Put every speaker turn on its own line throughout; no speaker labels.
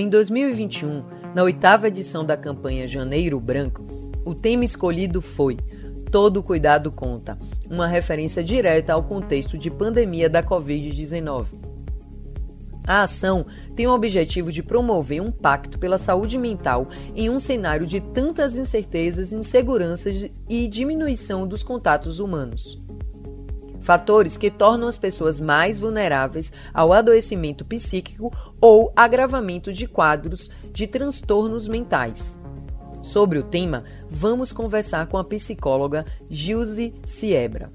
Em 2021, na oitava edição da campanha Janeiro Branco, o tema escolhido foi Todo Cuidado Conta, uma referência direta ao contexto de pandemia da Covid-19. A ação tem o objetivo de promover um pacto pela saúde mental em um cenário de tantas incertezas, inseguranças e diminuição dos contatos humanos. Fatores que tornam as pessoas mais vulneráveis ao adoecimento psíquico ou agravamento de quadros de transtornos mentais. Sobre o tema, vamos conversar com a psicóloga Gilze Siebra.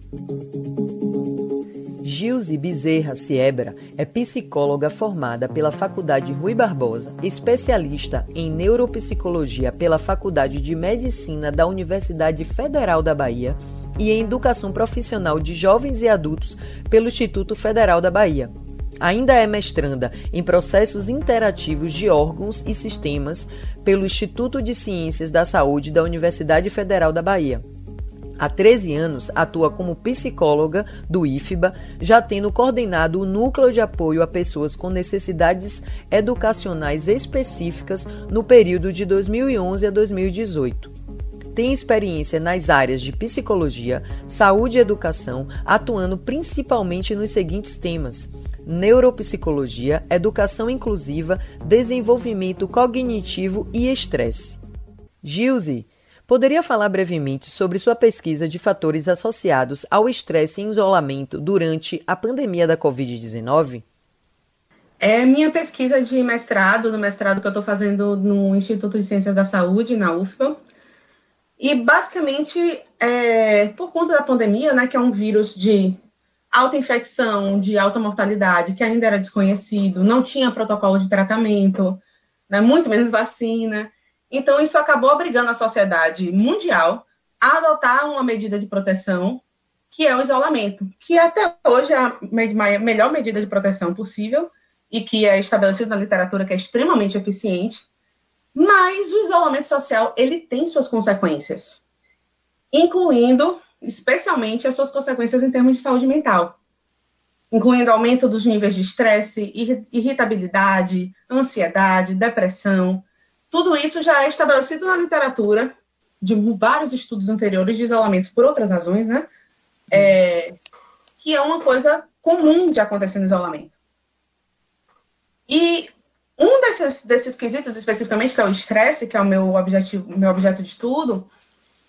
Gilze Bezerra Siebra é psicóloga formada pela Faculdade Rui Barbosa, especialista em neuropsicologia pela Faculdade de Medicina da Universidade Federal da Bahia e em educação profissional de jovens e adultos pelo Instituto Federal da Bahia. Ainda é mestranda em processos interativos de órgãos e sistemas pelo Instituto de Ciências da Saúde da Universidade Federal da Bahia. Há 13 anos atua como psicóloga do IFBA, já tendo coordenado o Núcleo de Apoio a Pessoas com Necessidades Educacionais Específicas no período de 2011 a 2018 tem experiência nas áreas de psicologia, saúde e educação, atuando principalmente nos seguintes temas: neuropsicologia, educação inclusiva, desenvolvimento cognitivo e estresse. Gilze, poderia falar brevemente sobre sua pesquisa de fatores associados ao estresse e isolamento durante a pandemia da Covid-19?
É minha pesquisa de mestrado, no mestrado que eu estou fazendo no Instituto de Ciências da Saúde, na UFBA. E basicamente, é, por conta da pandemia, né, que é um vírus de alta infecção, de alta mortalidade, que ainda era desconhecido, não tinha protocolo de tratamento, né, muito menos vacina. Então, isso acabou obrigando a sociedade mundial a adotar uma medida de proteção, que é o isolamento, que até hoje é a melhor medida de proteção possível e que é estabelecido na literatura que é extremamente eficiente. Mas o isolamento social, ele tem suas consequências, incluindo especialmente as suas consequências em termos de saúde mental, incluindo aumento dos níveis de estresse, irritabilidade, ansiedade, depressão. Tudo isso já é estabelecido na literatura de vários estudos anteriores de isolamentos por outras razões, né? É, que é uma coisa comum de acontecer no isolamento. E desses, desses quesitos especificamente, que é o estresse, que é o meu objetivo, meu objeto de estudo,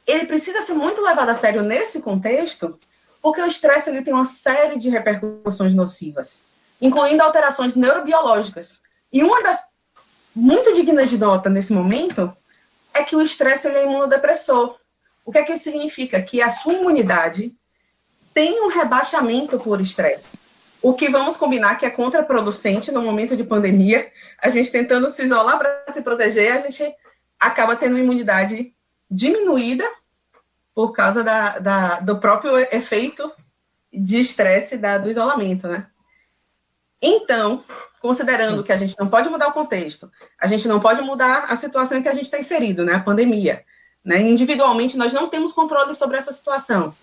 ele precisa ser muito levado a sério nesse contexto, porque o estresse ele tem uma série de repercussões nocivas, incluindo alterações neurobiológicas. E uma das muito dignas de nota nesse momento é que o estresse é imunodepressor. O que é que isso significa? Que a sua imunidade tem um rebaixamento por estresse. O que vamos combinar que é contraproducente no momento de pandemia, a gente tentando se isolar para se proteger, a gente acaba tendo imunidade diminuída por causa da, da, do próprio efeito de estresse do isolamento, né? Então, considerando que a gente não pode mudar o contexto, a gente não pode mudar a situação em que a gente está inserido, né? A pandemia. Né? Individualmente, nós não temos controle sobre essa situação.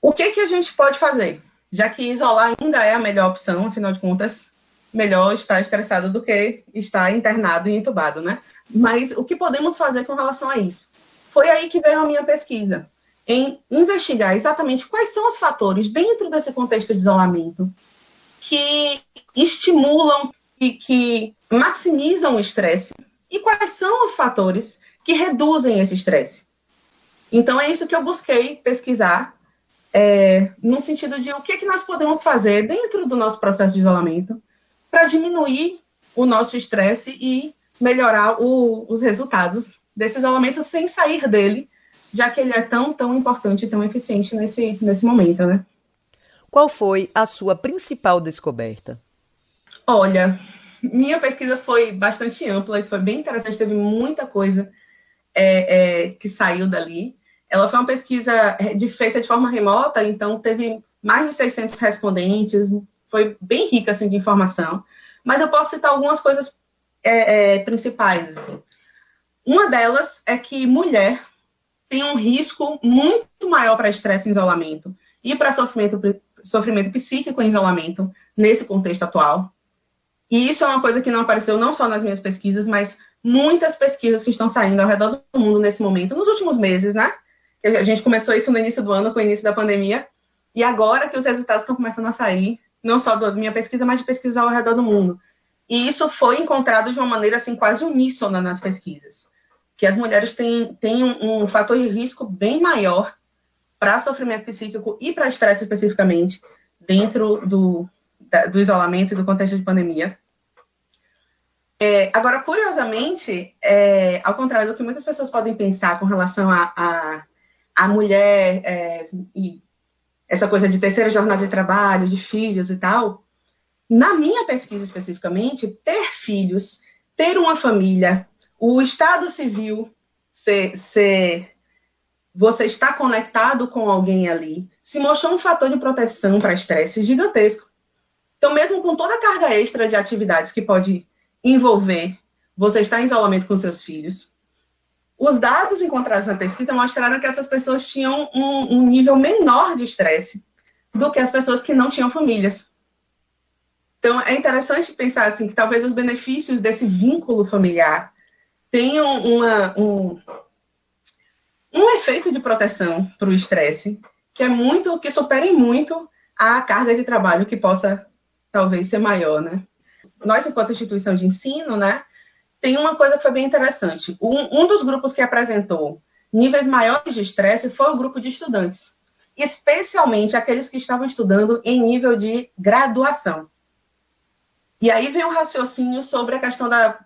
O que, que a gente pode fazer? Já que isolar ainda é a melhor opção, afinal de contas, melhor estar estressado do que estar internado e entubado, né? Mas o que podemos fazer com relação a isso? Foi aí que veio a minha pesquisa, em investigar exatamente quais são os fatores dentro desse contexto de isolamento que estimulam e que maximizam o estresse e quais são os fatores que reduzem esse estresse. Então é isso que eu busquei pesquisar, é, no sentido de o que, que nós podemos fazer dentro do nosso processo de isolamento para diminuir o nosso estresse e melhorar o, os resultados desse isolamento sem sair dele, já que ele é tão, tão importante e tão eficiente nesse, nesse momento, né?
Qual foi a sua principal descoberta?
Olha, minha pesquisa foi bastante ampla, isso foi bem interessante, teve muita coisa é, é, que saiu dali. Ela foi uma pesquisa de, feita de forma remota, então teve mais de 600 respondentes, foi bem rica assim, de informação. Mas eu posso citar algumas coisas é, é principais. Assim. Uma delas é que mulher tem um risco muito maior para estresse em isolamento e para sofrimento, sofrimento psíquico em isolamento nesse contexto atual. E isso é uma coisa que não apareceu não só nas minhas pesquisas, mas muitas pesquisas que estão saindo ao redor do mundo nesse momento, nos últimos meses, né? A gente começou isso no início do ano, com o início da pandemia, e agora que os resultados estão começando a sair, não só da minha pesquisa, mas de pesquisas ao redor do mundo. E isso foi encontrado de uma maneira assim quase uníssona nas pesquisas, que as mulheres têm, têm um, um fator de risco bem maior para sofrimento psíquico e para estresse especificamente dentro do, da, do isolamento e do contexto de pandemia. É, agora, curiosamente, é, ao contrário do que muitas pessoas podem pensar com relação a, a, a mulher é, e essa coisa de terceira jornada de trabalho, de filhos e tal, na minha pesquisa especificamente, ter filhos, ter uma família, o estado civil ser, você está conectado com alguém ali, se mostrou um fator de proteção para estresse gigantesco. Então, mesmo com toda a carga extra de atividades que pode envolver você estar em isolamento com seus filhos, os dados encontrados na pesquisa mostraram que essas pessoas tinham um, um nível menor de estresse do que as pessoas que não tinham famílias. Então, é interessante pensar assim que talvez os benefícios desse vínculo familiar tenham uma, um, um efeito de proteção para o estresse que é muito, que supere muito a carga de trabalho que possa talvez ser maior, né? Nós, enquanto instituição de ensino, né, tem uma coisa que foi bem interessante. Um, um dos grupos que apresentou níveis maiores de estresse foi o grupo de estudantes, especialmente aqueles que estavam estudando em nível de graduação. E aí vem um raciocínio sobre a questão da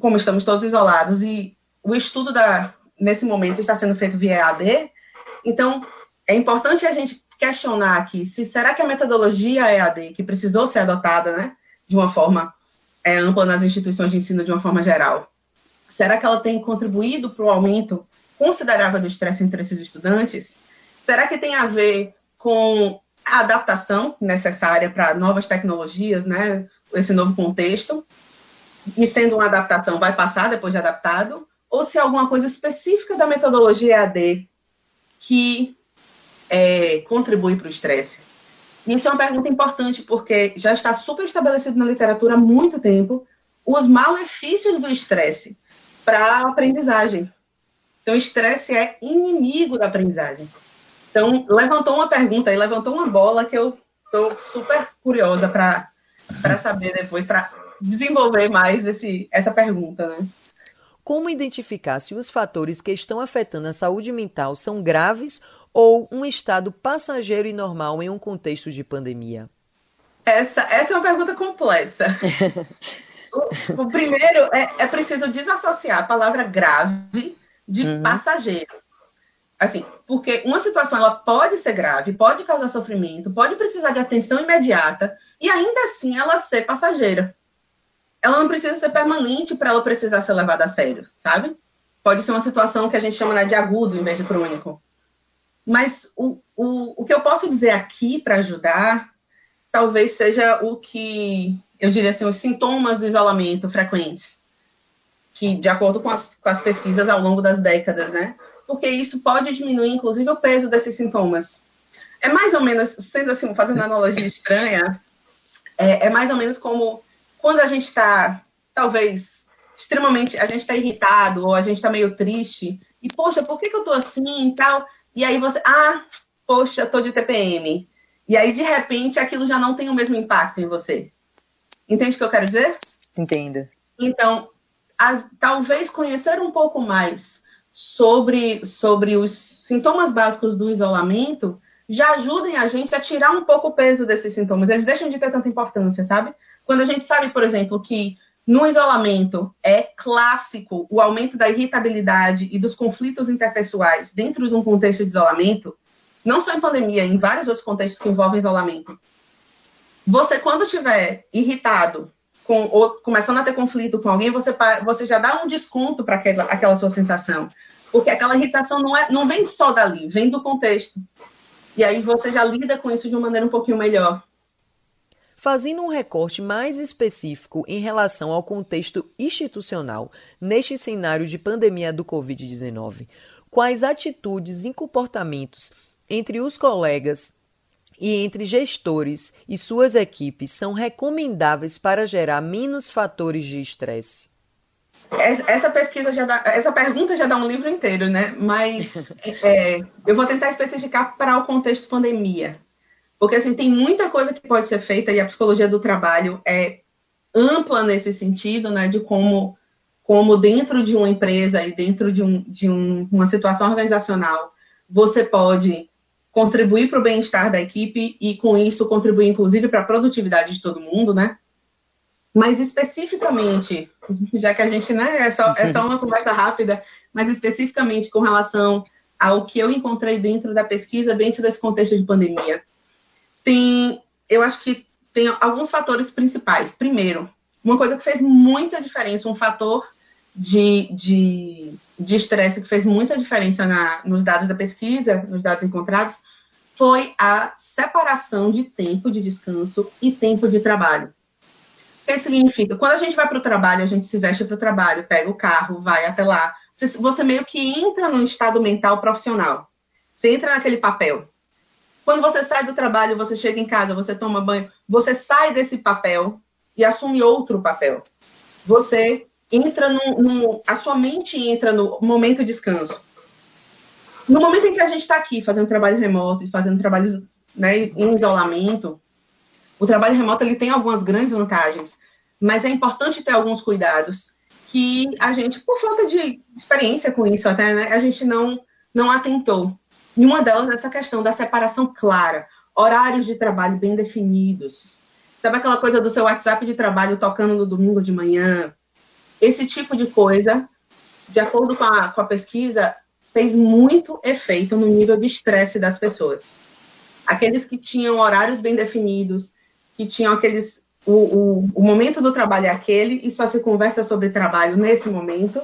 como estamos todos isolados e o estudo da nesse momento está sendo feito via EAD. Então, é importante a gente questionar aqui se será que a metodologia EAD que precisou ser adotada, né, de uma forma é, ampla nas instituições de ensino de uma forma geral. Será que ela tem contribuído para o aumento considerável do estresse entre esses estudantes? Será que tem a ver com a adaptação necessária para novas tecnologias, né? Esse novo contexto. E sendo uma adaptação, vai passar depois de adaptado? Ou se é alguma coisa específica da metodologia EAD que é, contribui para o estresse? Isso é uma pergunta importante, porque já está super estabelecido na literatura há muito tempo os malefícios do estresse para a aprendizagem. Então, estresse é inimigo da aprendizagem. Então, levantou uma pergunta e levantou uma bola que eu estou super curiosa para saber depois, para desenvolver mais esse, essa pergunta, né?
Como identificar se os fatores que estão afetando a saúde mental são graves ou um estado passageiro e normal em um contexto de pandemia?
Essa, essa é uma pergunta complexa. o, o, primeiro é, é preciso desassociar a palavra grave de uhum. passageiro. Assim, porque uma situação ela pode ser grave, pode causar sofrimento, pode precisar de atenção imediata e ainda assim ela ser passageira. Ela não precisa ser permanente para ela precisar ser levada a sério, sabe? Pode ser uma situação que a gente chama né, de agudo em vez de crônico. Mas o, o, o que eu posso dizer aqui para ajudar, talvez seja o que eu diria assim, os sintomas do isolamento frequentes, que de acordo com as, com as pesquisas ao longo das décadas, né? Porque isso pode diminuir, inclusive, o peso desses sintomas. É mais ou menos, sendo assim, fazendo uma analogia estranha, é, é mais ou menos como quando a gente está, talvez, extremamente, a gente está irritado ou a gente está meio triste, e, poxa, por que, que eu estou assim e tal? E aí você, ah, poxa, tô de TPM. E aí, de repente, aquilo já não tem o mesmo impacto em você. Entende o que eu quero dizer?
Entendo.
Então, as, talvez conhecer um pouco mais sobre, sobre os sintomas básicos do isolamento já ajudem a gente a tirar um pouco o peso desses sintomas. Eles deixam de ter tanta importância, sabe? Quando a gente sabe, por exemplo, que no isolamento, é clássico o aumento da irritabilidade e dos conflitos interpessoais dentro de um contexto de isolamento, não só em pandemia, em vários outros contextos que envolvem isolamento. Você, quando estiver irritado, com, ou começando a ter conflito com alguém, você, você já dá um desconto para aquela, aquela sua sensação. Porque aquela irritação não, é, não vem só dali, vem do contexto. E aí você já lida com isso de uma maneira um pouquinho melhor.
Fazendo um recorte mais específico em relação ao contexto institucional neste cenário de pandemia do Covid-19, quais atitudes e comportamentos entre os colegas e entre gestores e suas equipes são recomendáveis para gerar menos fatores de estresse?
Essa pesquisa já dá, essa pergunta já dá um livro inteiro, né? Mas é, eu vou tentar especificar para o contexto pandemia, porque assim tem muita coisa que pode ser feita e a psicologia do trabalho é ampla nesse sentido, né? De como, como dentro de uma empresa e dentro de, um, de um, uma situação organizacional você pode contribuir para o bem-estar da equipe e com isso contribuir inclusive para a produtividade de todo mundo, né? Mas especificamente, já que a gente, né, é só, é só uma conversa rápida, mas especificamente com relação ao que eu encontrei dentro da pesquisa, dentro desse contexto de pandemia, tem, eu acho que tem alguns fatores principais. Primeiro, uma coisa que fez muita diferença, um fator de, de, de estresse que fez muita diferença na, nos dados da pesquisa, nos dados encontrados, foi a separação de tempo de descanso e tempo de trabalho. O que significa? Quando a gente vai para o trabalho, a gente se veste para o trabalho, pega o carro, vai até lá. Você, você meio que entra num estado mental profissional. Você entra naquele papel. Quando você sai do trabalho, você chega em casa, você toma banho, você sai desse papel e assume outro papel. Você entra no, a sua mente entra no momento de descanso. No momento em que a gente está aqui fazendo trabalho remoto, fazendo trabalho né, em isolamento, o trabalho remoto ele tem algumas grandes vantagens, mas é importante ter alguns cuidados que a gente, por falta de experiência com isso até, né, a gente não, não atentou. E uma delas é essa questão da separação clara, horários de trabalho bem definidos. Sabe aquela coisa do seu WhatsApp de trabalho tocando no domingo de manhã? Esse tipo de coisa, de acordo com a, com a pesquisa, fez muito efeito no nível de estresse das pessoas. Aqueles que tinham horários bem definidos, que tinham aqueles. O, o, o momento do trabalho é aquele e só se conversa sobre trabalho nesse momento.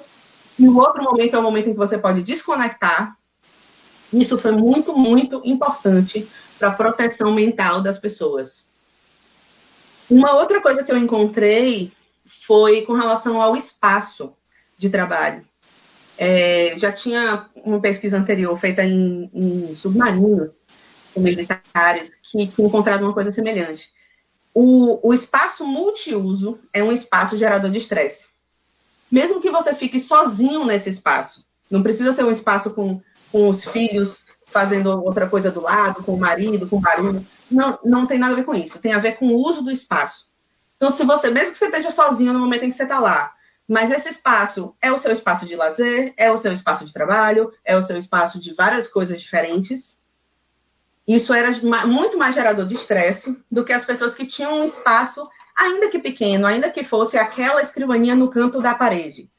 E o outro momento é o momento em que você pode desconectar isso foi muito, muito importante para a proteção mental das pessoas. Uma outra coisa que eu encontrei foi com relação ao espaço de trabalho. É, já tinha uma pesquisa anterior feita em, em submarinos militares que, que encontraram uma coisa semelhante. O, o espaço multiuso é um espaço gerador de estresse. Mesmo que você fique sozinho nesse espaço, não precisa ser um espaço com com os filhos fazendo outra coisa do lado, com o marido, com o marido. Não, não tem nada a ver com isso. Tem a ver com o uso do espaço. Então, se você, mesmo que você esteja sozinho no momento em que você está lá, mas esse espaço é o seu espaço de lazer, é o seu espaço de trabalho, é o seu espaço de várias coisas diferentes. Isso era muito mais gerador de estresse do que as pessoas que tinham um espaço, ainda que pequeno, ainda que fosse aquela escrivaninha no canto da parede,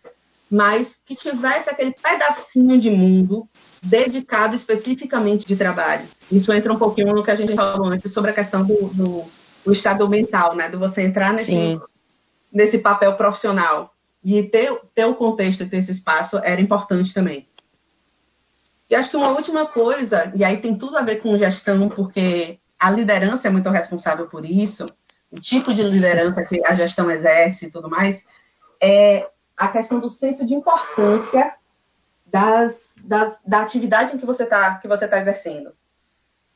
mas que tivesse aquele pedacinho de mundo dedicado especificamente de trabalho. Isso entra um pouquinho no que a gente falou antes sobre a questão do, do, do estado mental, né? De você entrar nesse, nesse papel profissional. E ter, ter o contexto e ter esse espaço era importante também. E acho que uma última coisa, e aí tem tudo a ver com gestão, porque a liderança é muito responsável por isso, o tipo de liderança que a gestão exerce e tudo mais, é a questão do senso de importância das, das, da atividade em que você está tá exercendo.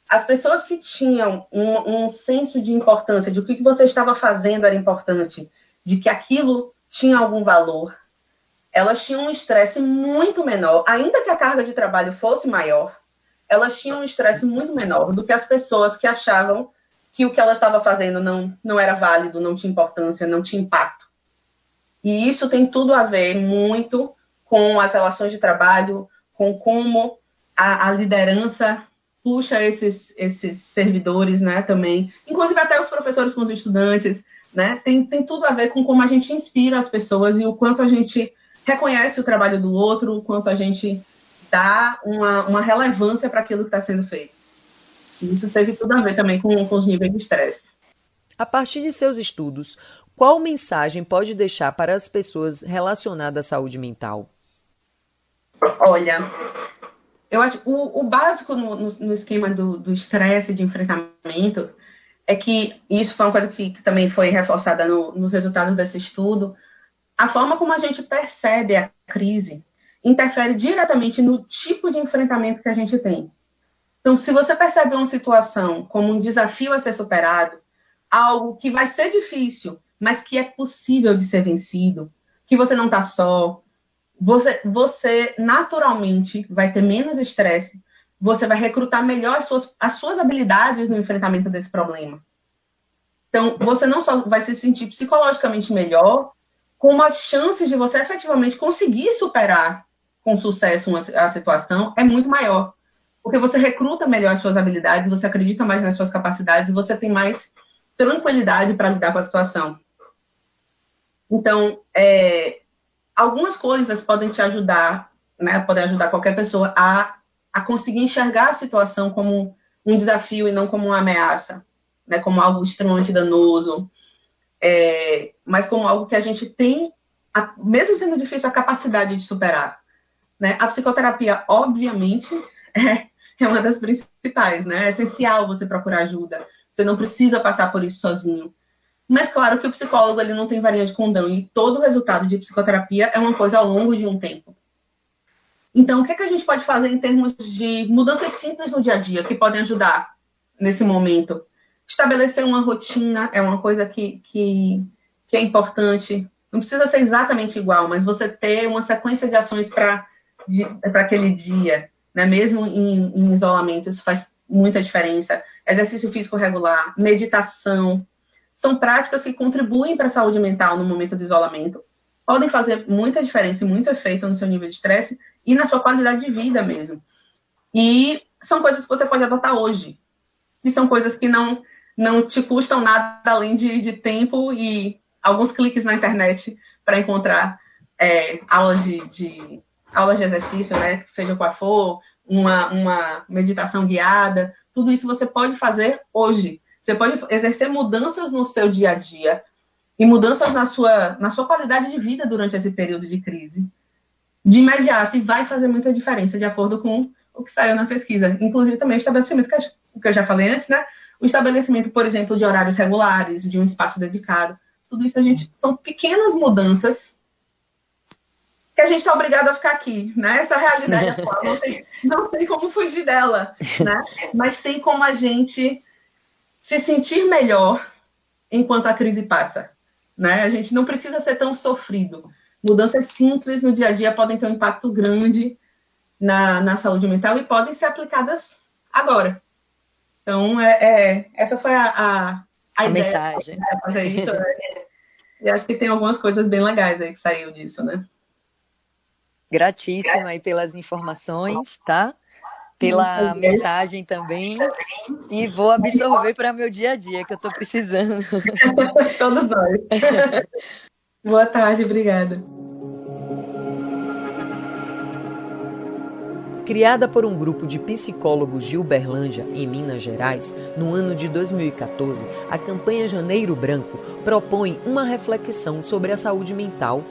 As pessoas que tinham um, um senso de importância, de o que você estava fazendo era importante, de que aquilo tinha algum valor, elas tinham um estresse muito menor, ainda que a carga de trabalho fosse maior, elas tinham um estresse muito menor do que as pessoas que achavam que o que ela estava fazendo não, não era válido, não tinha importância, não tinha impacto. E isso tem tudo a ver muito com as relações de trabalho, com como a, a liderança puxa esses, esses servidores, né, também, inclusive até os professores com os estudantes, né, tem, tem tudo a ver com como a gente inspira as pessoas e o quanto a gente reconhece o trabalho do outro, o quanto a gente dá uma, uma relevância para aquilo que está sendo feito. Isso teve tudo a ver também com, com os níveis de estresse.
A partir de seus estudos, qual mensagem pode deixar para as pessoas relacionadas à saúde mental?
Olha, eu acho o, o básico no, no, no esquema do estresse de enfrentamento é que isso foi uma coisa que, que também foi reforçada no, nos resultados desse estudo. A forma como a gente percebe a crise interfere diretamente no tipo de enfrentamento que a gente tem. Então, se você percebe uma situação como um desafio a ser superado, algo que vai ser difícil, mas que é possível de ser vencido, que você não está só, você, você naturalmente vai ter menos estresse, você vai recrutar melhor as suas, as suas habilidades no enfrentamento desse problema. Então, você não só vai se sentir psicologicamente melhor, como as chances de você efetivamente conseguir superar com sucesso uma, a situação é muito maior. Porque você recruta melhor as suas habilidades, você acredita mais nas suas capacidades você tem mais tranquilidade para lidar com a situação. Então, é, algumas coisas podem te ajudar, né, podem ajudar qualquer pessoa a, a conseguir enxergar a situação como um desafio e não como uma ameaça né, como algo extremamente danoso, é, mas como algo que a gente tem, a, mesmo sendo difícil, a capacidade de superar. Né? A psicoterapia, obviamente, é, é uma das principais, né? É essencial você procurar ajuda. Você não precisa passar por isso sozinho. Mas claro que o psicólogo ele não tem varinha de condão e todo o resultado de psicoterapia é uma coisa ao longo de um tempo. Então, o que, é que a gente pode fazer em termos de mudanças simples no dia a dia que podem ajudar nesse momento? Estabelecer uma rotina é uma coisa que, que, que é importante. Não precisa ser exatamente igual, mas você ter uma sequência de ações para aquele dia, né? mesmo em, em isolamento, isso faz muita diferença. Exercício físico regular, meditação, são práticas que contribuem para a saúde mental no momento do isolamento, podem fazer muita diferença e muito efeito no seu nível de estresse e na sua qualidade de vida mesmo. E são coisas que você pode adotar hoje. E são coisas que não não te custam nada além de, de tempo e alguns cliques na internet para encontrar é, aulas de, de, aulas de exercício, né? Seja qual for, uma, uma meditação guiada, tudo isso você pode fazer hoje. Você pode exercer mudanças no seu dia a dia e mudanças na sua, na sua qualidade de vida durante esse período de crise. De imediato, e vai fazer muita diferença, de acordo com o que saiu na pesquisa. Inclusive também o estabelecimento, que eu já falei antes, né? o estabelecimento, por exemplo, de horários regulares, de um espaço dedicado. Tudo isso a gente são pequenas mudanças que a gente está obrigado a ficar aqui, né? Essa realidade atual, não sei, não sei como fugir dela, né? Mas tem como a gente se sentir melhor enquanto a crise passa, né? A gente não precisa ser tão sofrido. Mudanças simples no dia a dia podem ter um impacto grande na, na saúde mental e podem ser aplicadas agora. Então, é, é essa foi a, a, a,
a ideia mensagem.
fazer isso. Né? e acho que tem algumas coisas bem legais aí que saiu disso, né?
Gratíssima aí pelas informações, tá? Pela mensagem também. E vou absorver para meu dia a dia, que eu estou precisando.
Todos nós. Boa tarde, obrigada.
Criada por um grupo de psicólogos de Uberlândia, em Minas Gerais, no ano de 2014, a campanha Janeiro Branco propõe uma reflexão sobre a saúde mental,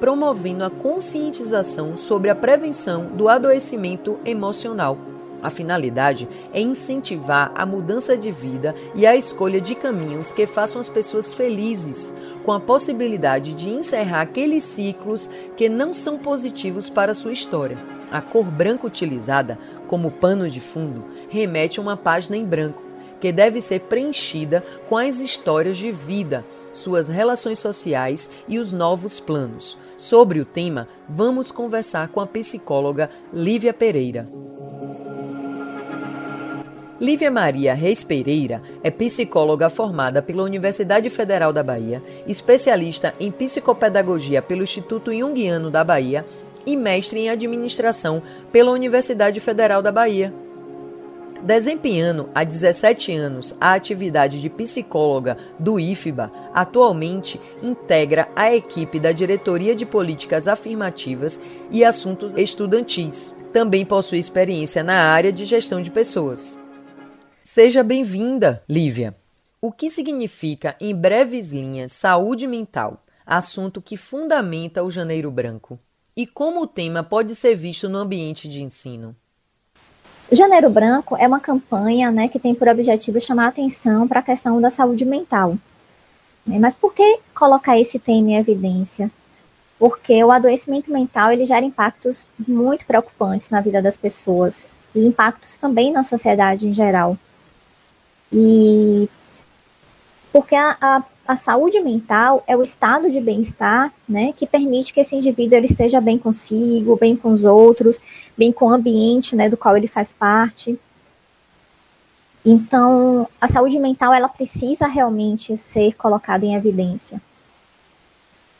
promovendo a conscientização sobre a prevenção do adoecimento emocional. A finalidade é incentivar a mudança de vida e a escolha de caminhos que façam as pessoas felizes, com a possibilidade de encerrar aqueles ciclos que não são positivos para sua história. A cor branca utilizada como pano de fundo remete a uma página em branco, que deve ser preenchida com as histórias de vida, suas relações sociais e os novos planos. Sobre o tema, vamos conversar com a psicóloga Lívia Pereira. Lívia Maria Reis Pereira é psicóloga formada pela Universidade Federal da Bahia, especialista em psicopedagogia pelo Instituto Jungiano da Bahia e mestre em administração pela Universidade Federal da Bahia. Desempenhando há 17 anos a atividade de psicóloga do IFBA, atualmente integra a equipe da Diretoria de Políticas Afirmativas e Assuntos Estudantis. Também possui experiência na área de gestão de pessoas. Seja bem-vinda, Lívia. O que significa, em breves linhas, saúde mental, assunto que fundamenta o Janeiro Branco? e como o tema pode ser visto no ambiente de ensino?
O Janeiro Branco é uma campanha né, que tem por objetivo chamar a atenção para a questão da saúde mental. Né, mas por que colocar esse tema em evidência? Porque o adoecimento mental ele gera impactos muito preocupantes na vida das pessoas. e impactos também na sociedade em geral. E porque a, a, a saúde mental é o estado de bem-estar, né, que permite que esse indivíduo ele esteja bem consigo, bem com os outros, bem com o ambiente, né, do qual ele faz parte. Então, a saúde mental ela precisa realmente ser colocada em evidência.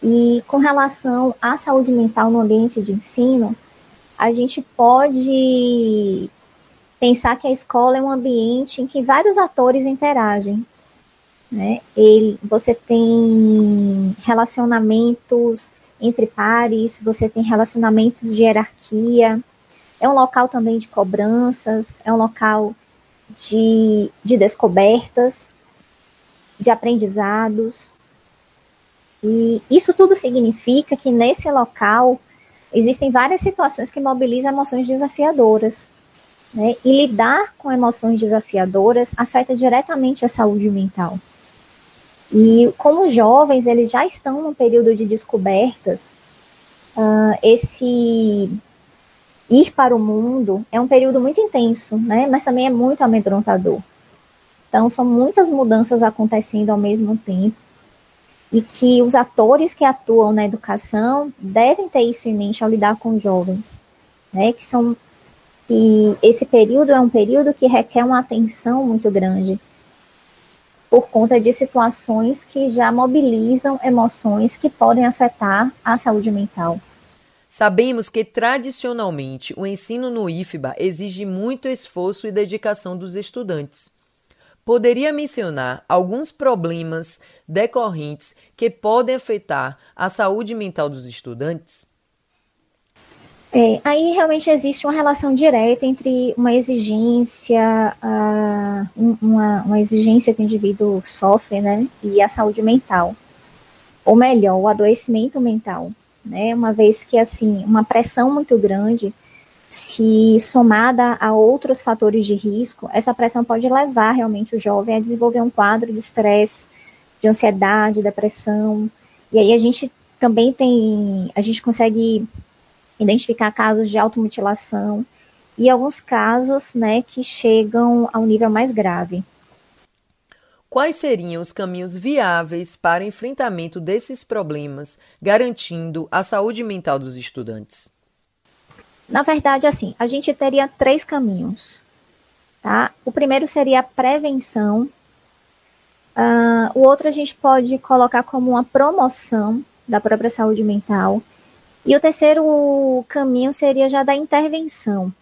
E com relação à saúde mental no ambiente de ensino, a gente pode pensar que a escola é um ambiente em que vários atores interagem. Né? Ele, você tem relacionamentos entre pares, você tem relacionamentos de hierarquia, é um local também de cobranças, é um local de, de descobertas, de aprendizados. E isso tudo significa que nesse local existem várias situações que mobilizam emoções desafiadoras. Né? E lidar com emoções desafiadoras afeta diretamente a saúde mental. E como jovens eles já estão num período de descobertas, uh, esse ir para o mundo é um período muito intenso, né? Mas também é muito amedrontador. Então são muitas mudanças acontecendo ao mesmo tempo e que os atores que atuam na educação devem ter isso em mente ao lidar com jovens, né? Que são que esse período é um período que requer uma atenção muito grande por conta de situações que já mobilizam emoções que podem afetar a saúde mental.
Sabemos que tradicionalmente o ensino no IFBA exige muito esforço e dedicação dos estudantes. Poderia mencionar alguns problemas decorrentes que podem afetar a saúde mental dos estudantes?
É, aí realmente existe uma relação direta entre uma exigência, uma, uma, exigência que o indivíduo sofre, né, e a saúde mental. Ou melhor, o adoecimento mental, né, uma vez que, assim, uma pressão muito grande, se somada a outros fatores de risco, essa pressão pode levar realmente o jovem a desenvolver um quadro de estresse, de ansiedade, depressão, e aí a gente também tem, a gente consegue identificar casos de automutilação e alguns casos né, que chegam ao nível mais grave.
Quais seriam os caminhos viáveis para o enfrentamento desses problemas, garantindo a saúde mental dos estudantes?
Na verdade, assim, a gente teria três caminhos. Tá? O primeiro seria a prevenção. Uh, o outro a gente pode colocar como uma promoção da própria saúde mental. E o terceiro caminho seria já da intervenção,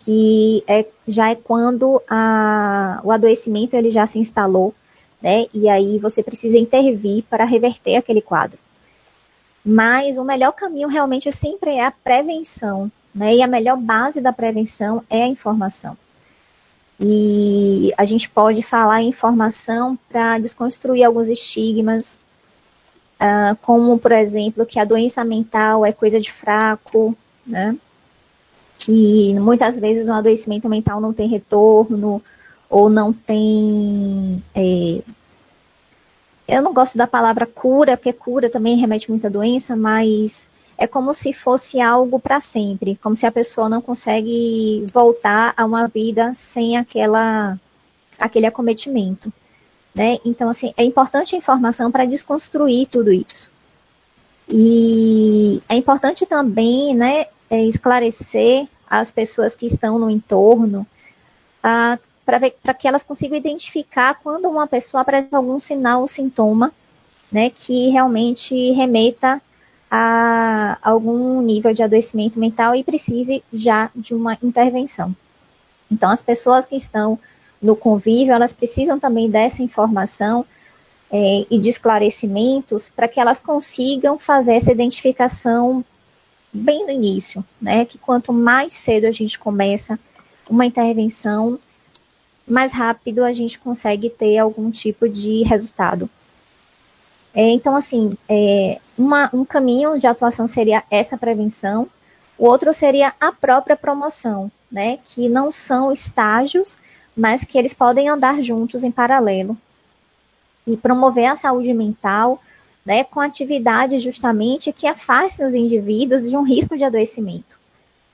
que é, já é quando a, o adoecimento ele já se instalou, né? E aí você precisa intervir para reverter aquele quadro. Mas o melhor caminho realmente sempre é a prevenção, né? E a melhor base da prevenção é a informação. E a gente pode falar em informação para desconstruir alguns estigmas, uh, como, por exemplo, que a doença mental é coisa de fraco, né? que muitas vezes um adoecimento mental não tem retorno, ou não tem. É, eu não gosto da palavra cura, porque cura também remete muita doença, mas é como se fosse algo para sempre, como se a pessoa não consegue voltar a uma vida sem aquela, aquele acometimento. Né? Então, assim, é importante a informação para desconstruir tudo isso. E é importante também né, é esclarecer as pessoas que estão no entorno para que elas consigam identificar quando uma pessoa apresenta algum sinal ou sintoma né, que realmente remeta a algum nível de adoecimento mental e precise já de uma intervenção. Então, as pessoas que estão no convívio, elas precisam também dessa informação é, e de esclarecimentos para que elas consigam fazer essa identificação bem no início, né? Que quanto mais cedo a gente começa uma intervenção, mais rápido a gente consegue ter algum tipo de resultado. É, então, assim, é, uma, um caminho de atuação seria essa prevenção, o outro seria a própria promoção, né? Que não são estágios mas que eles podem andar juntos em paralelo e promover a saúde mental, né, com atividades justamente que afastem os indivíduos de um risco de adoecimento.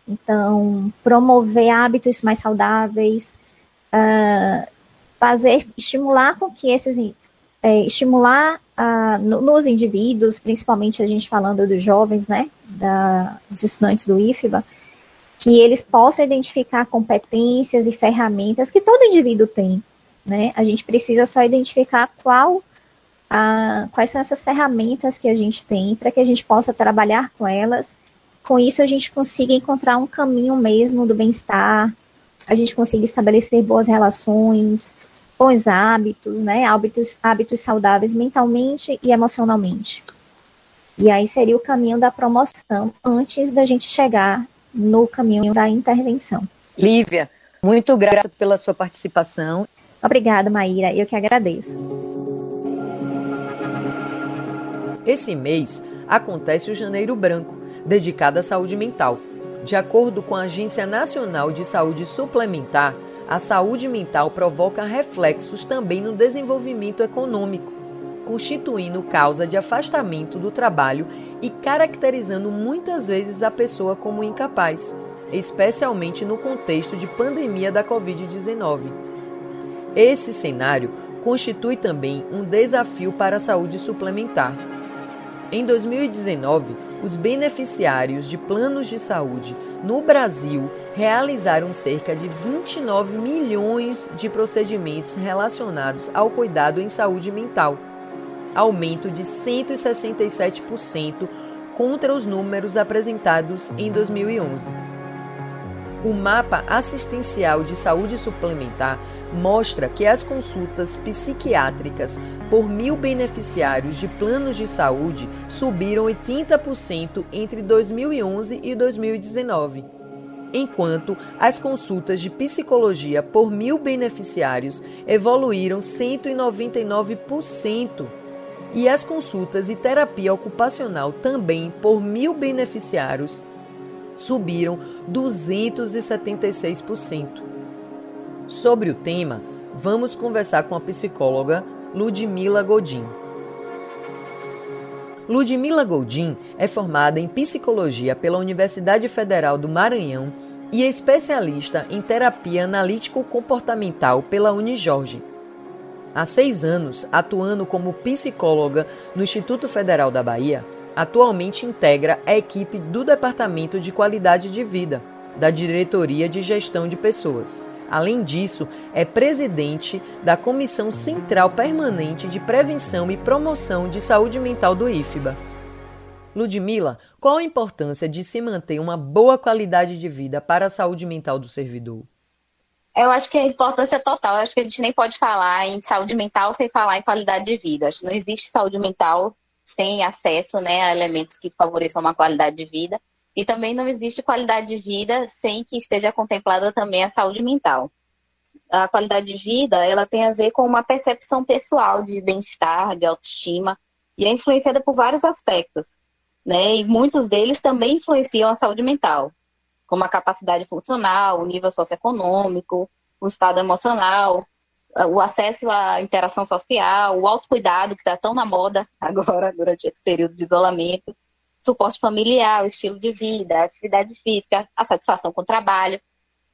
Então, promover hábitos mais saudáveis, uh, fazer, estimular com que esses, é, estimular uh, nos indivíduos, principalmente a gente falando dos jovens, né, da, dos estudantes do IFBA, que eles possam identificar competências e ferramentas que todo indivíduo tem, né? A gente precisa só identificar qual a, quais são essas ferramentas que a gente tem para que a gente possa trabalhar com elas. Com isso, a gente consiga encontrar um caminho mesmo do bem-estar, a gente consiga estabelecer boas relações, bons hábitos, né? Hábitos, hábitos saudáveis mentalmente e emocionalmente. E aí seria o caminho da promoção antes da gente chegar no caminho da intervenção.
Lívia, muito grata pela sua participação.
Obrigada, Maíra. Eu que agradeço.
Esse mês acontece o Janeiro Branco, dedicado à saúde mental. De acordo com a Agência Nacional de Saúde Suplementar, a saúde mental provoca reflexos também no desenvolvimento econômico, constituindo causa de afastamento do trabalho e caracterizando muitas vezes a pessoa como incapaz, especialmente no contexto de pandemia da Covid-19. Esse cenário constitui também um desafio para a saúde suplementar. Em 2019, os beneficiários de planos de saúde no Brasil realizaram cerca de 29 milhões de procedimentos relacionados ao cuidado em saúde mental aumento de 167% contra os números apresentados em 2011. O mapa assistencial de saúde suplementar mostra que as consultas psiquiátricas por mil beneficiários de planos de saúde subiram 80% entre 2011 e 2019, enquanto as consultas de psicologia por mil beneficiários evoluíram 199% e as consultas e terapia ocupacional também por mil beneficiários subiram 276%. Sobre o tema, vamos conversar com a psicóloga Ludmila Godin. Ludmila Godin é formada em psicologia pela Universidade Federal do Maranhão e é especialista em terapia analítico-comportamental pela Unijorge. Há seis anos, atuando como psicóloga no Instituto Federal da Bahia, atualmente integra a equipe do Departamento de Qualidade de Vida, da Diretoria de Gestão de Pessoas. Além disso, é presidente da Comissão Central Permanente de Prevenção e Promoção de Saúde Mental do IFBA. Ludmila, qual a importância de se manter uma boa qualidade de vida para a saúde mental do servidor?
Eu acho que a importância total. Eu acho que a gente nem pode falar em saúde mental sem falar em qualidade de vida. Acho que não existe saúde mental sem acesso né, a elementos que favoreçam uma qualidade de vida. E também não existe qualidade de vida sem que esteja contemplada também a saúde mental. A qualidade de vida, ela tem a ver com uma percepção pessoal de bem-estar, de autoestima, e é influenciada por vários aspectos, né? E muitos deles também influenciam a saúde mental como a capacidade funcional, o nível socioeconômico, o estado emocional, o acesso à interação social, o autocuidado, que está tão na moda agora, durante esse período de isolamento, suporte familiar, o estilo de vida, a atividade física, a satisfação com o trabalho.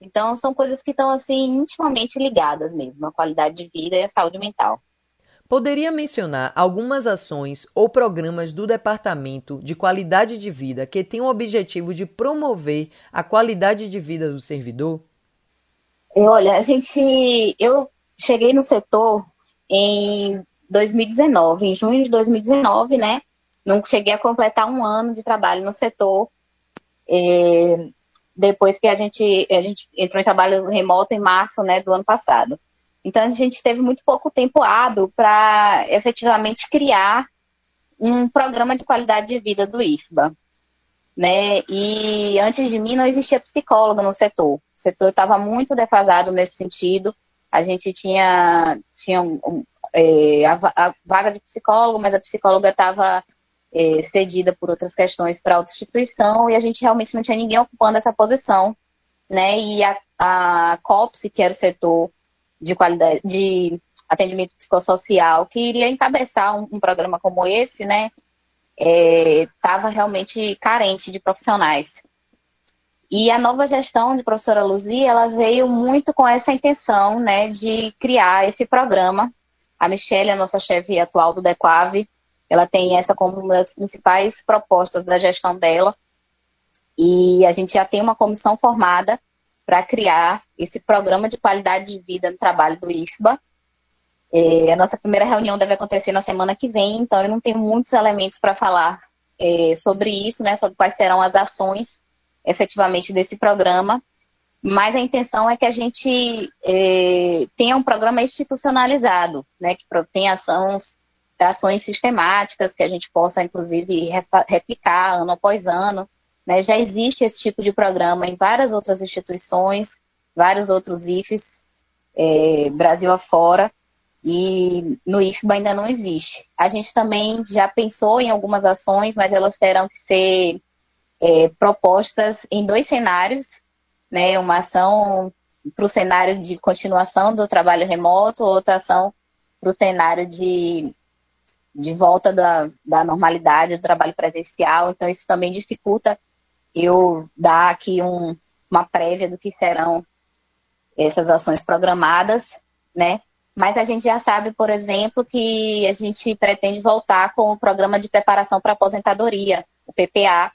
Então, são coisas que estão, assim, intimamente ligadas mesmo, a qualidade de vida e a saúde mental.
Poderia mencionar algumas ações ou programas do Departamento de Qualidade de Vida que têm o objetivo de promover a qualidade de vida do servidor?
Olha, a gente. Eu cheguei no setor em 2019, em junho de 2019, né? Não cheguei a completar um ano de trabalho no setor. É, depois que a gente, a gente entrou em trabalho remoto em março né, do ano passado. Então, a gente teve muito pouco tempo hábil para efetivamente criar um programa de qualidade de vida do IFBA. Né? E antes de mim não existia psicóloga no setor. O setor estava muito defasado nesse sentido. A gente tinha, tinha um, é, a, a, vaga de psicólogo, mas a psicóloga estava é, cedida por outras questões para outra instituição e a gente realmente não tinha ninguém ocupando essa posição. Né? E a, a que era o setor de qualidade de atendimento psicossocial que iria encabeçar um, um programa como esse, né, estava é, realmente carente de profissionais. e a nova gestão de professora Luzia, ela veio muito com essa intenção, né, de criar esse programa. A Michelle, a nossa chefe atual do DECOAV, ela tem essa como uma das principais propostas da gestão dela. E a gente já tem uma comissão formada para criar esse programa de qualidade de vida no trabalho do ISBA. É, a nossa primeira reunião deve acontecer na semana que vem, então eu não tenho muitos elementos para falar é, sobre isso, né, sobre quais serão as ações efetivamente desse programa, mas a intenção é que a gente é, tenha um programa institucionalizado, né, que tenha ações, ações sistemáticas, que a gente possa, inclusive, replicar ano após ano. Né? Já existe esse tipo de programa em várias outras instituições, vários outros IFES, é, Brasil afora, e no IFBA ainda não existe. A gente também já pensou em algumas ações, mas elas terão que ser é, propostas em dois cenários, né? Uma ação para o cenário de continuação do trabalho remoto, outra ação para o cenário de, de volta da, da normalidade do trabalho presencial. Então, isso também dificulta eu dar aqui um, uma prévia do que serão essas ações programadas, né? Mas a gente já sabe, por exemplo, que a gente pretende voltar com o programa de preparação para aposentadoria, o PPA,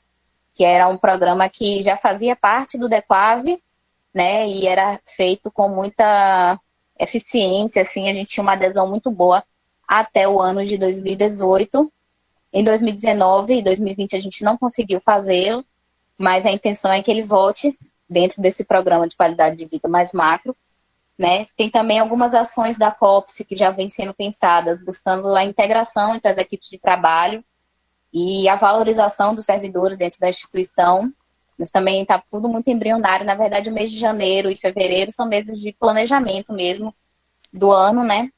que era um programa que já fazia parte do DECOAV, né, e era feito com muita eficiência, assim, a gente tinha uma adesão muito boa até o ano de 2018. Em 2019 e 2020 a gente não conseguiu fazê-lo, mas a intenção é que ele volte dentro desse programa de qualidade de vida mais macro. Né? Tem também algumas ações da COPS que já vêm sendo pensadas, buscando a integração entre as equipes de trabalho e a valorização dos servidores dentro da instituição. Mas também está tudo muito embrionário. Na verdade, o mês de janeiro e fevereiro são meses de planejamento mesmo do ano, né?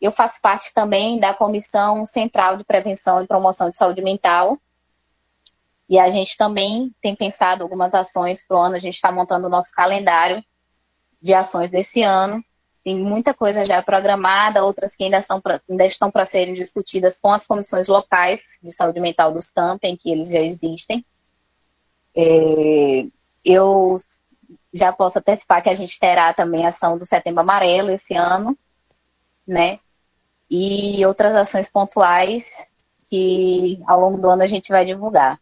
Eu faço parte também da Comissão Central de Prevenção e Promoção de Saúde Mental. E a gente também tem pensado algumas ações para o ano. A gente está montando o nosso calendário de ações desse ano. Tem muita coisa já programada, outras que ainda, são pra, ainda estão para serem discutidas com as comissões locais de saúde mental dos TAMP, em que eles já existem. É, eu já posso antecipar que a gente terá também a ação do Setembro Amarelo esse ano, né? E outras ações pontuais que ao longo do ano a gente vai divulgar.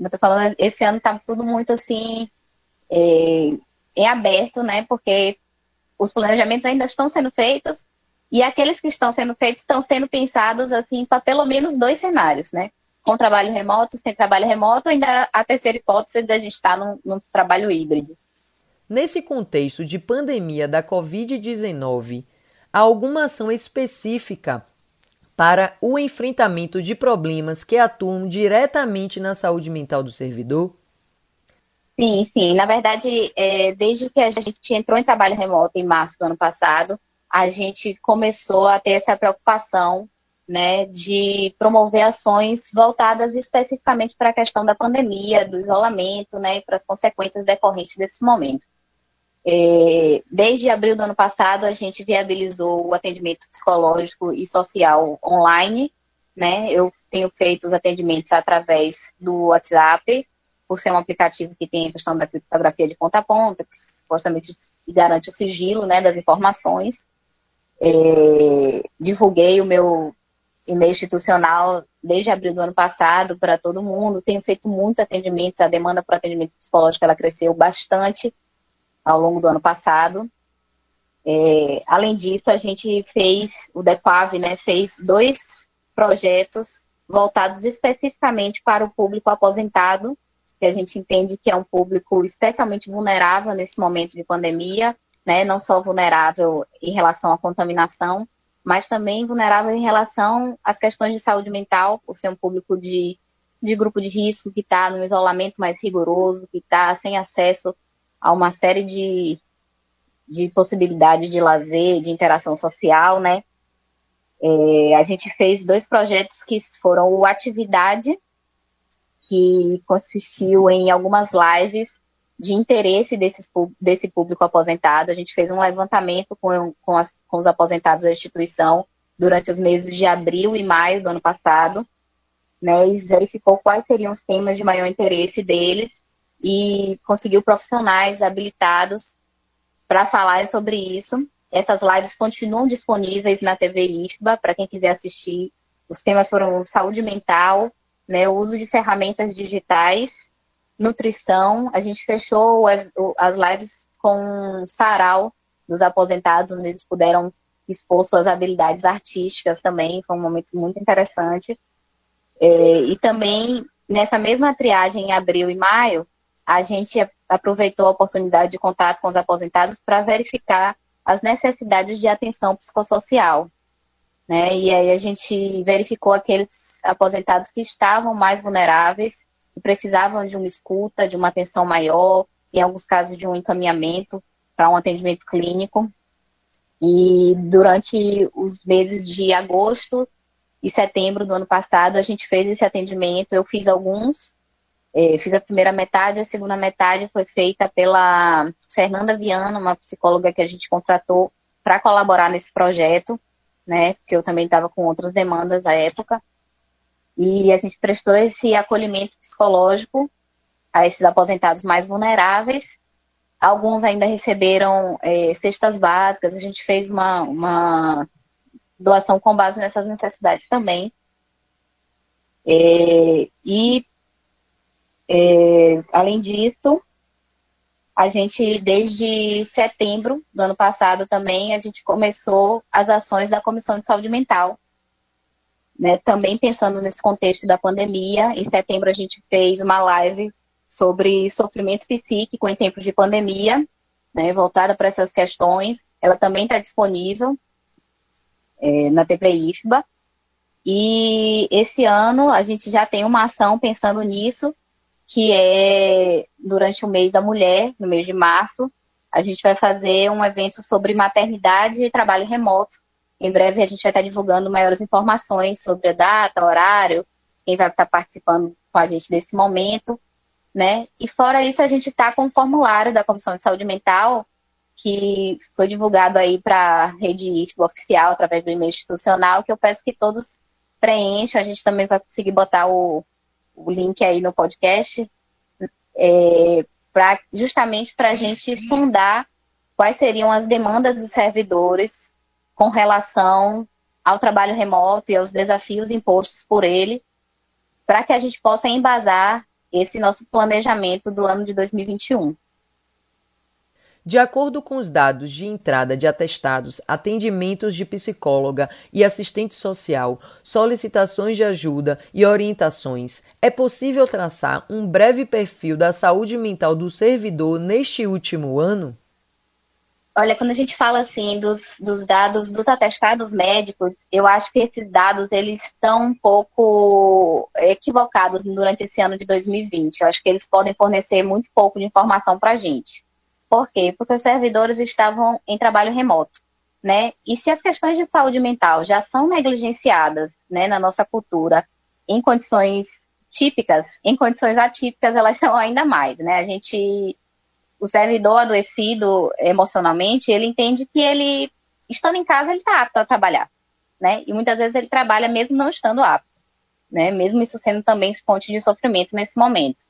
Eu tô falando, esse ano está tudo muito assim é, em aberto, né? Porque os planejamentos ainda estão sendo feitos e aqueles que estão sendo feitos estão sendo pensados assim para pelo menos dois cenários, né? Com trabalho remoto, sem trabalho remoto, ainda a terceira hipótese da gente estar num, num trabalho híbrido.
Nesse contexto de pandemia da Covid-19, há alguma ação específica para o enfrentamento de problemas que atuam diretamente na saúde mental do servidor?
Sim, sim. Na verdade, é, desde que a gente entrou em trabalho remoto em março do ano passado, a gente começou a ter essa preocupação né, de promover ações voltadas especificamente para a questão da pandemia, do isolamento, né, e para as consequências decorrentes desse momento. É, desde abril do ano passado, a gente viabilizou o atendimento psicológico e social online. Né? Eu tenho feito os atendimentos através do WhatsApp, por ser um aplicativo que tem a questão da criptografia de ponta a ponta, que supostamente garante o sigilo né, das informações. É, divulguei o meu e-mail institucional desde abril do ano passado para todo mundo. Tenho feito muitos atendimentos, a demanda por atendimento psicológico ela cresceu bastante ao longo do ano passado. É, além disso, a gente fez, o DEPAV né, fez dois projetos voltados especificamente para o público aposentado que a gente entende que é um público especialmente vulnerável nesse momento de pandemia, né? não só vulnerável em relação à contaminação, mas também vulnerável em relação às questões de saúde mental, por ser um público de, de grupo de risco que está no isolamento mais rigoroso, que está sem acesso a uma série de, de possibilidades de lazer, de interação social, né? É, a gente fez dois projetos que foram o Atividade, que consistiu em algumas lives de interesse desses, desse público aposentado. A gente fez um levantamento com, com, as, com os aposentados da instituição durante os meses de abril e maio do ano passado, né, e verificou quais seriam os temas de maior interesse deles. E conseguiu profissionais habilitados para falar sobre isso. Essas lives continuam disponíveis na TV IFBA para quem quiser assistir. Os temas foram saúde mental, né, o uso de ferramentas digitais, nutrição. A gente fechou as lives com sarau dos aposentados, onde eles puderam expor suas habilidades artísticas também. Foi um momento muito interessante. É, e também, nessa mesma triagem em abril e maio, a gente aproveitou a oportunidade de contato com os aposentados para verificar as necessidades de atenção psicossocial. Né? E aí a gente verificou aqueles aposentados que estavam mais vulneráveis, que precisavam de uma escuta, de uma atenção maior, em alguns casos de um encaminhamento para um atendimento clínico. E durante os meses de agosto e setembro do ano passado, a gente fez esse atendimento. Eu fiz alguns, é, fiz a primeira metade, a segunda metade foi feita pela Fernanda Viana, uma psicóloga que a gente contratou para colaborar nesse projeto, né? Porque eu também estava com outras demandas à época. E a gente prestou esse acolhimento psicológico a esses aposentados mais vulneráveis. Alguns ainda receberam é, cestas básicas. A gente fez uma, uma doação com base nessas necessidades também. É, e, é, além disso, a gente, desde setembro do ano passado também, a gente começou as ações da Comissão de Saúde Mental. Né, também pensando nesse contexto da pandemia, em setembro a gente fez uma live sobre sofrimento psíquico em tempos de pandemia, né, voltada para essas questões. Ela também está disponível é, na TV IFBA. E esse ano a gente já tem uma ação pensando nisso, que é durante o mês da mulher, no mês de março, a gente vai fazer um evento sobre maternidade e trabalho remoto. Em breve a gente vai estar divulgando maiores informações sobre a data, horário, quem vai estar participando com a gente desse momento, né? E fora isso, a gente está com o formulário da Comissão de Saúde Mental que foi divulgado aí para a rede oficial através do e-mail institucional, que eu peço que todos preencham. A gente também vai conseguir botar o, o link aí no podcast, é, pra, justamente para a gente sondar quais seriam as demandas dos servidores com relação ao trabalho remoto e aos desafios impostos por ele, para que a gente possa embasar esse nosso planejamento do ano de 2021.
De acordo com os dados de entrada de atestados, atendimentos de psicóloga e assistente social, solicitações de ajuda e orientações, é possível traçar um breve perfil da saúde mental do servidor neste último ano?
Olha, quando a gente fala assim dos, dos dados dos atestados médicos, eu acho que esses dados eles estão um pouco equivocados durante esse ano de 2020. Eu acho que eles podem fornecer muito pouco de informação para a gente. Por quê? Porque os servidores estavam em trabalho remoto, né? E se as questões de saúde mental já são negligenciadas, né, na nossa cultura, em condições típicas, em condições atípicas elas são ainda mais, né? A gente, o servidor adoecido emocionalmente, ele entende que ele, estando em casa, ele está apto a trabalhar, né? E muitas vezes ele trabalha mesmo não estando apto, né? Mesmo isso sendo também fonte de sofrimento nesse momento.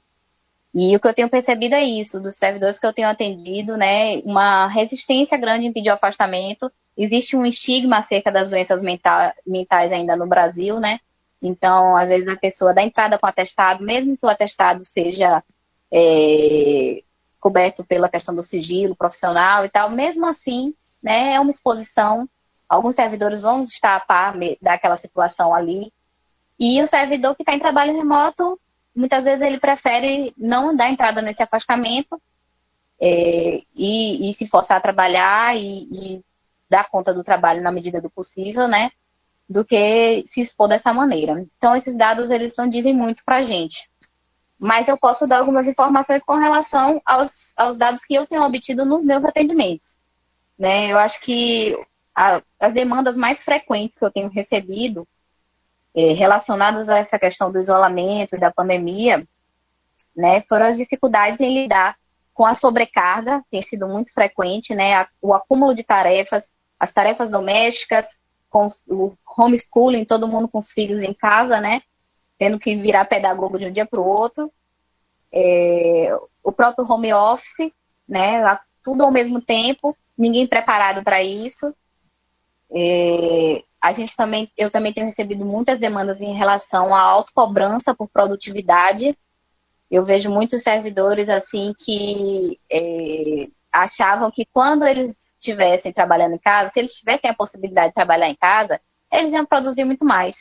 E o que eu tenho percebido é isso, dos servidores que eu tenho atendido, né, uma resistência grande em pedir o afastamento. Existe um estigma acerca das doenças mentais ainda no Brasil, né? Então, às vezes a pessoa dá entrada com atestado, mesmo que o atestado seja é, coberto pela questão do sigilo profissional e tal, mesmo assim, né, é uma exposição. Alguns servidores vão estar a par daquela situação ali. E o servidor que está em trabalho remoto muitas vezes ele prefere não dar entrada nesse afastamento é, e, e, se forçar a trabalhar e, e, dar conta do trabalho na medida do possível, né? Do que se expor dessa maneira. Então, esses dados, eles não dizem muito pra gente. Mas eu posso dar algumas informações com relação aos, aos dados que eu tenho obtido nos meus atendimentos. Né? Eu acho que a, as demandas mais frequentes que eu tenho recebido é, relacionadas a essa questão do isolamento e da pandemia, né, foram as dificuldades em lidar com a sobrecarga, tem sido muito frequente, né, o acúmulo de tarefas, as tarefas domésticas, com o homeschooling, todo mundo com os filhos em casa, né, tendo que virar pedagogo de um dia para o outro. é, o próprio home office, né? Tudo ao mesmo tempo, ninguém preparado para isso. É, a gente também, eu também tenho recebido muitas demandas em relação à autocobrança por produtividade. Eu vejo muitos servidores assim que é, achavam que quando eles estivessem trabalhando em casa, se eles tivessem a possibilidade de trabalhar em casa, eles iam produzir muito mais.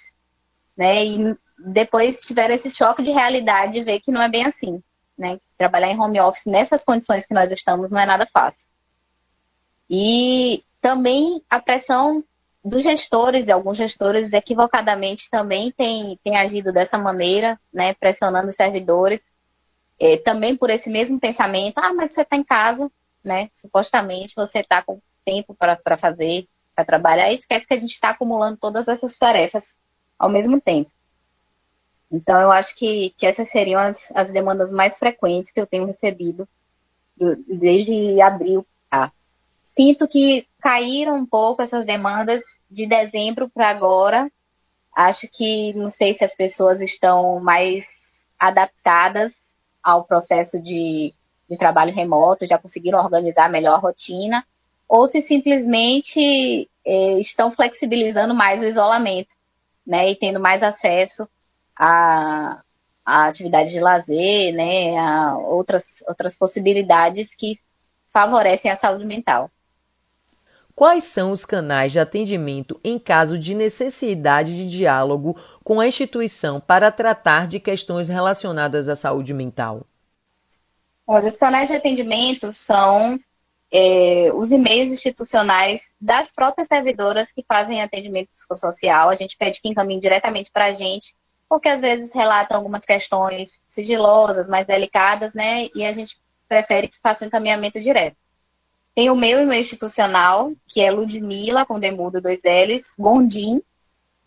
Né? E depois tiveram esse choque de realidade de ver que não é bem assim. Né? Trabalhar em home office nessas condições que nós estamos não é nada fácil. E também a pressão dos gestores, e alguns gestores equivocadamente também têm, agido dessa maneira, né, pressionando os servidores, é, também por esse mesmo pensamento, ah, mas você está em casa, né, supostamente você está com tempo para fazer, para trabalhar, e esquece que a gente está acumulando todas essas tarefas ao mesmo tempo. Então, eu acho que, que essas seriam as, as demandas mais frequentes que eu tenho recebido desde abril. Tá? Sinto que caíram um pouco essas demandas de dezembro para agora. Acho que não sei se as pessoas estão mais adaptadas ao processo de, de trabalho remoto, já conseguiram organizar melhor a rotina, ou se simplesmente eh, estão flexibilizando mais o isolamento, né, e tendo mais acesso a, a atividades de lazer, né, a outras, outras possibilidades que favorecem a saúde mental.
Quais são os canais de atendimento em caso de necessidade de diálogo com a instituição para tratar de questões relacionadas à saúde mental?
Olha, os canais de atendimento são é, os e-mails institucionais das próprias servidoras que fazem atendimento psicossocial. A gente pede que encaminhe diretamente para a gente, porque às vezes relatam algumas questões sigilosas, mais delicadas, né? E a gente prefere que faça o um encaminhamento direto. Tem o meu e-mail institucional, que é Ludmila, com demudo dois L's, Gondim,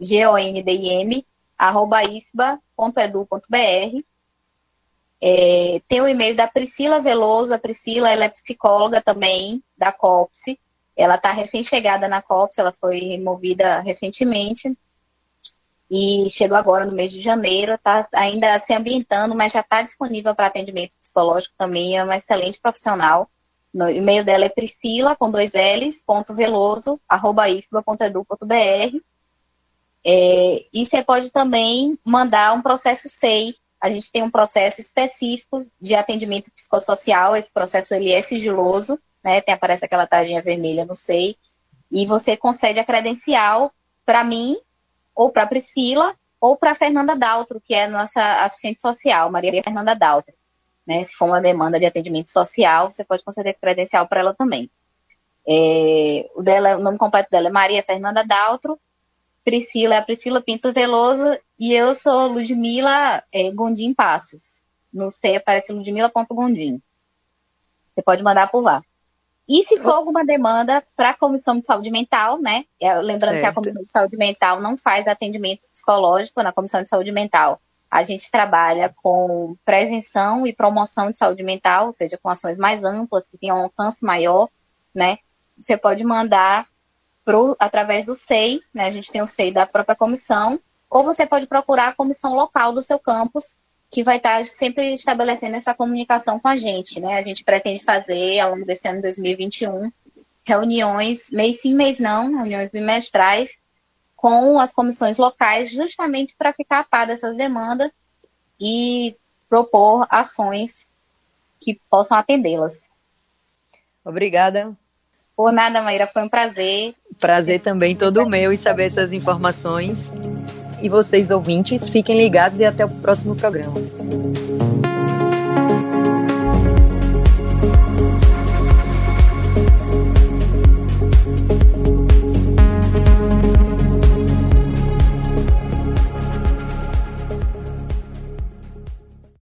G-O-N-D-I-M, arroba ifba.edu.br. É, tem o e-mail da Priscila Veloso, a Priscila ela é psicóloga também, da COPSE. Ela está recém-chegada na COPS, ela foi removida recentemente. E chegou agora no mês de janeiro, está ainda se ambientando, mas já está disponível para atendimento psicológico também, é uma excelente profissional. No e-mail dela é priscila, com dois L's, ponto veloso, arroba ifba.edu.br. É, e você pode também mandar um processo SEI. A gente tem um processo específico de atendimento psicossocial. Esse processo ele é sigiloso, né? Tem, aparece aquela taginha vermelha no SEI. E você concede a credencial para mim, ou para Priscila, ou para Fernanda Daltro, que é nossa assistente social, Maria Fernanda Daltro. Né? Se for uma demanda de atendimento social, você pode conceder credencial para ela também. É, o, dela, o nome completo dela é Maria Fernanda Daltro, Priscila é a Priscila Pinto Veloso e eu sou Ludmila é, Gondim Passos. No C aparece ludmila.gondim. Você pode mandar por lá. E se for alguma demanda para a Comissão de Saúde Mental, né? É, lembrando certo. que a Comissão de Saúde Mental não faz atendimento psicológico na Comissão de Saúde Mental. A gente trabalha com prevenção e promoção de saúde mental, ou seja, com ações mais amplas, que tenham um alcance maior, né? Você pode mandar pro, através do SEI, né? A gente tem o SEI da própria comissão, ou você pode procurar a comissão local do seu campus, que vai estar sempre estabelecendo essa comunicação com a gente, né? A gente pretende fazer, ao longo desse ano de 2021, reuniões, mês sim, mês não, reuniões bimestrais, com as comissões locais, justamente para ficar a par dessas demandas e propor ações que possam atendê-las.
Obrigada.
Por nada, Maíra, foi um prazer.
Prazer também todo meu em saber essas informações. E vocês, ouvintes, fiquem ligados e até o próximo programa.